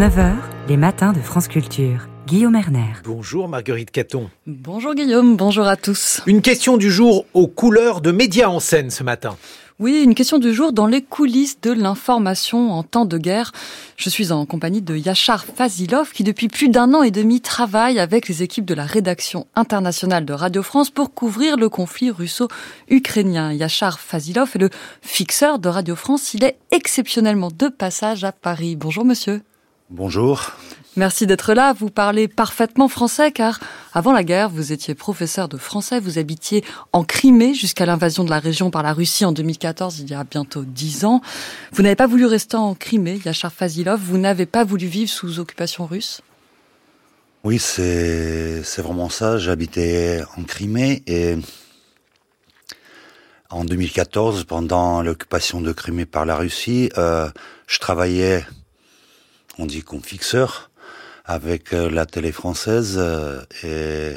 9h, les matins de France Culture. Guillaume Erner. Bonjour Marguerite Caton. Bonjour Guillaume, bonjour à tous. Une question du jour aux couleurs de médias en scène ce matin. Oui, une question du jour dans les coulisses de l'information en temps de guerre. Je suis en compagnie de Yachar Fazilov qui depuis plus d'un an et demi travaille avec les équipes de la rédaction internationale de Radio France pour couvrir le conflit russo-ukrainien. Yachar Fazilov est le fixeur de Radio France. Il est exceptionnellement de passage à Paris. Bonjour monsieur. Bonjour. Merci d'être là. Vous parlez parfaitement français car avant la guerre, vous étiez professeur de français. Vous habitiez en Crimée jusqu'à l'invasion de la région par la Russie en 2014, il y a bientôt dix ans. Vous n'avez pas voulu rester en Crimée, Yachar Fazilov. Vous n'avez pas voulu vivre sous occupation russe? Oui, c'est, c'est vraiment ça. J'habitais en Crimée et en 2014, pendant l'occupation de Crimée par la Russie, euh, je travaillais on dit comme fixeur, avec euh, la télé française. Euh, et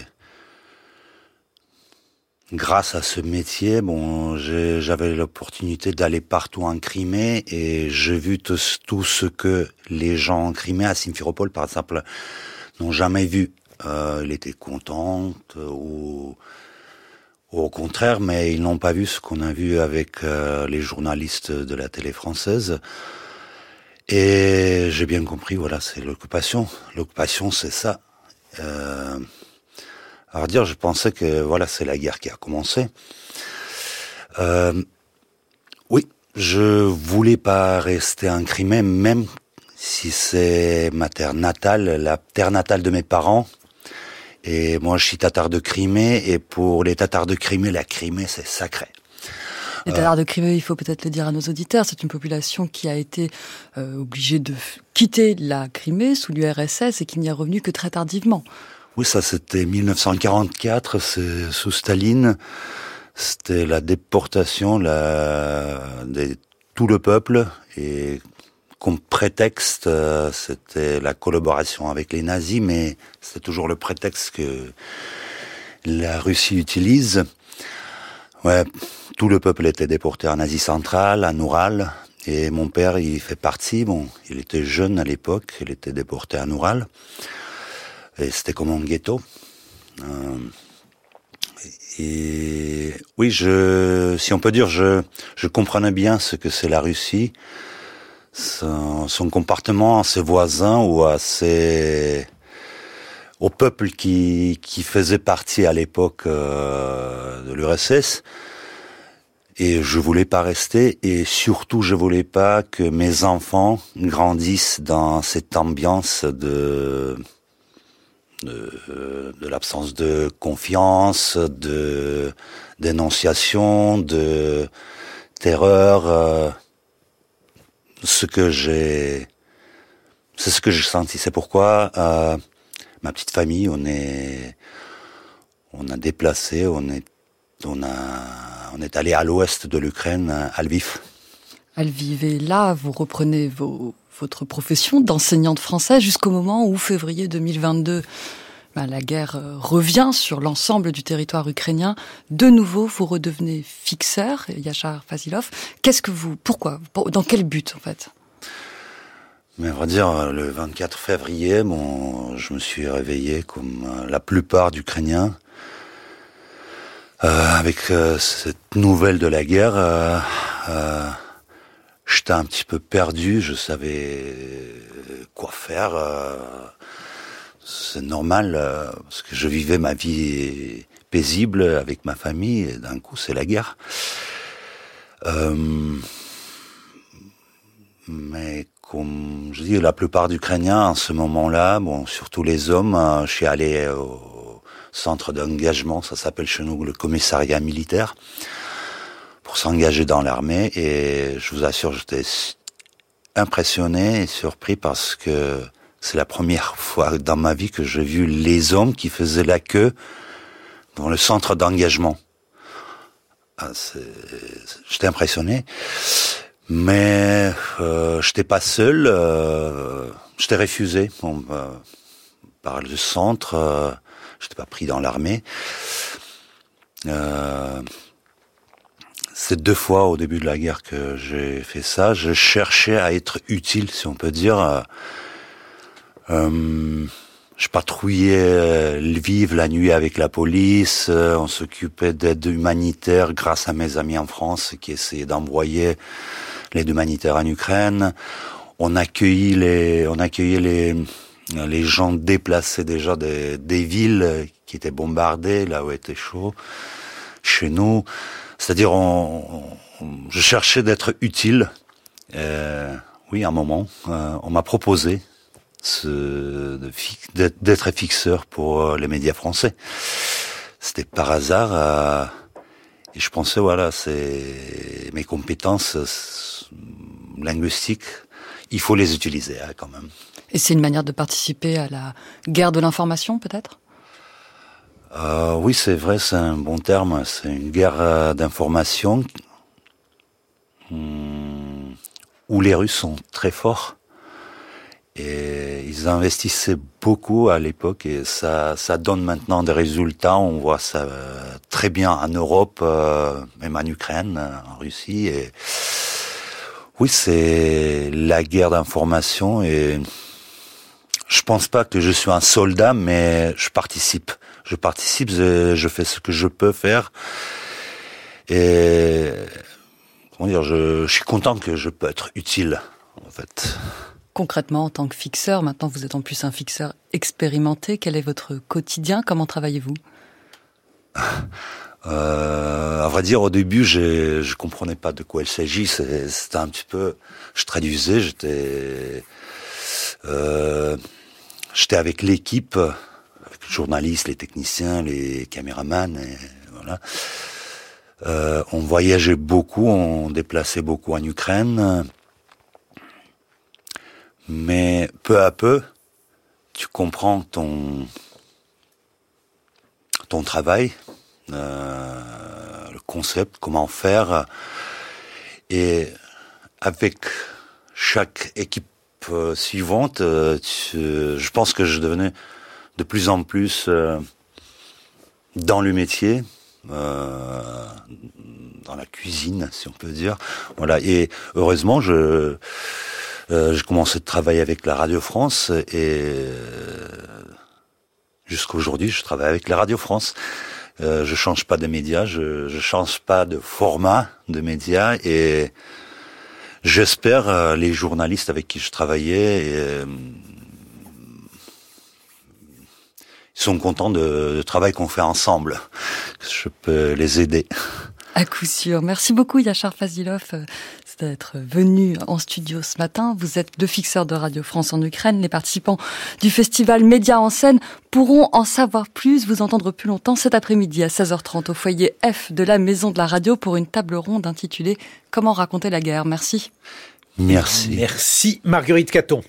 grâce à ce métier, bon, j'avais l'opportunité d'aller partout en Crimée et j'ai vu tout, ce que les gens en Crimée, à Simferopol par exemple, n'ont jamais vu. Euh, ils étaient contents ou, au contraire, mais ils n'ont pas vu ce qu'on a vu avec les journalistes de la télé française. Et j'ai bien compris, voilà, c'est l'occupation. L'occupation, c'est ça. Euh, alors dire, je pensais que voilà, c'est la guerre qui a commencé. Euh, oui, je voulais pas rester en Crimée, même si c'est ma terre natale, la terre natale de mes parents. Et moi, je suis tatar de Crimée, et pour les tatars de Crimée, la Crimée, c'est sacré. Les Tatars de Crimée, il faut peut-être le dire à nos auditeurs, c'est une population qui a été euh, obligée de quitter la Crimée sous l'URSS et qui n'y est revenu que très tardivement. Oui, ça c'était 1944, c'est sous Staline. C'était la déportation la, de tout le peuple et comme prétexte, euh, c'était la collaboration avec les nazis, mais c'est toujours le prétexte que la Russie utilise. Ouais, tout le peuple était déporté en Asie centrale, en Oural, et mon père, il fait partie. Bon, il était jeune à l'époque, il était déporté en Oural, et c'était comme un ghetto. Euh, et oui, je, si on peut dire, je, je comprenais bien ce que c'est la Russie, son, son, comportement à ses voisins ou à ses, au peuple qui, qui faisait partie à l'époque euh, de l'URSS. Et je voulais pas rester et surtout je voulais pas que mes enfants grandissent dans cette ambiance de de, de l'absence de confiance, de dénonciation, de terreur. Euh, ce que j'ai, c'est ce que j'ai senti. C'est pourquoi euh, ma petite famille, on est, on a déplacé, on est, allé à l'ouest de l'Ukraine, à Lviv. À Lviv, là, vous reprenez votre profession d'enseignante français jusqu'au moment où, février 2022, ben, la guerre euh, revient sur l'ensemble du territoire ukrainien. De nouveau, vous redevenez fixeur, Yachar Fasilov. Qu'est-ce que vous, pourquoi, dans quel but en fait? Mais on va dire, le 24 février, bon, je me suis réveillé comme euh, la plupart d'Ukrainiens, euh, avec euh, cette nouvelle de la guerre, euh, euh, j'étais un petit peu perdu, je savais quoi faire. c'est normal, parce que je vivais ma vie paisible avec ma famille, et d'un coup c'est la guerre. Mais comme je dis, la plupart d'Ukrainiens en ce moment-là, bon, surtout les hommes, je suis allé au centre d'engagement, ça s'appelle chez nous le commissariat militaire, pour s'engager dans l'armée. Et je vous assure, j'étais impressionné et surpris parce que c'est la première fois dans ma vie que j'ai vu les hommes qui faisaient la queue dans le centre d'engagement. Ah, j'étais impressionné, mais euh, j'étais pas seul. Euh, j'étais refusé euh, par le centre. Euh, J'étais pas pris dans l'armée. Euh, c'est deux fois au début de la guerre que j'ai fait ça. Je cherchais à être utile, si on peut dire. Euh, je patrouillais Lviv la nuit avec la police. On s'occupait d'aide humanitaire grâce à mes amis en France qui essayaient d'envoyer l'aide humanitaire en Ukraine. On accueillit les, on accueillait les, les gens déplacés déjà des, des villes qui étaient bombardées, là où était chaud, chez nous. C'est-à-dire, on, je cherchais d'être utile. Euh, oui, un moment, euh, on m'a proposé d'être fixeur pour euh, les médias français. C'était par hasard. Euh, et je pensais, voilà, c'est mes compétences linguistiques, il faut les utiliser hein, quand même. Et c'est une manière de participer à la guerre de l'information, peut-être? Euh, Oui, c'est vrai, c'est un bon terme. C'est une guerre euh, d'information hmm, où les Russes sont très forts. Et ils investissaient beaucoup à l'époque et ça, ça donne maintenant des résultats. On voit ça euh, très bien en Europe, même en Ukraine, en Russie. Et oui, c'est la guerre d'information et je pense pas que je suis un soldat, mais je participe. Je participe, je, fais ce que je peux faire. Et comment dire, je, je suis content que je peux être utile, en fait. Concrètement, en tant que fixeur, maintenant vous êtes en plus un fixeur expérimenté. Quel est votre quotidien? Comment travaillez-vous? euh, à vrai dire, au début, je comprenais pas de quoi il s'agit. C'était un petit peu, je traduisais, j'étais, euh, j'étais avec l'équipe, avec les journalistes, les techniciens, les caméramans, et voilà. Euh, on voyageait beaucoup, on déplaçait beaucoup en Ukraine, mais peu à peu, tu comprends ton ton travail, euh, le concept, comment faire. Et avec chaque équipe euh, suivante, euh, je pense que je devenais de plus en plus dans le métier, dans la cuisine, si on peut dire. Voilà. Et heureusement, je j'ai commencé de travailler avec la Radio France et jusqu'à aujourd'hui, je travaille avec la Radio France. Euh, je change pas de médias, je, je change pas de format de médias et j'espère euh, les journalistes avec qui je travaillais euh, ils sont contents de, du travail qu'on fait ensemble. Je peux les aider. À coup sûr. Merci beaucoup Yachar Fazilov d'être venu en studio ce matin. Vous êtes deux fixeurs de Radio France en Ukraine. Les participants du festival Média en scène pourront en savoir plus, vous entendre plus longtemps cet après-midi à 16h30 au foyer F de la Maison de la Radio pour une table ronde intitulée Comment raconter la guerre. Merci. Merci. Merci Marguerite Caton.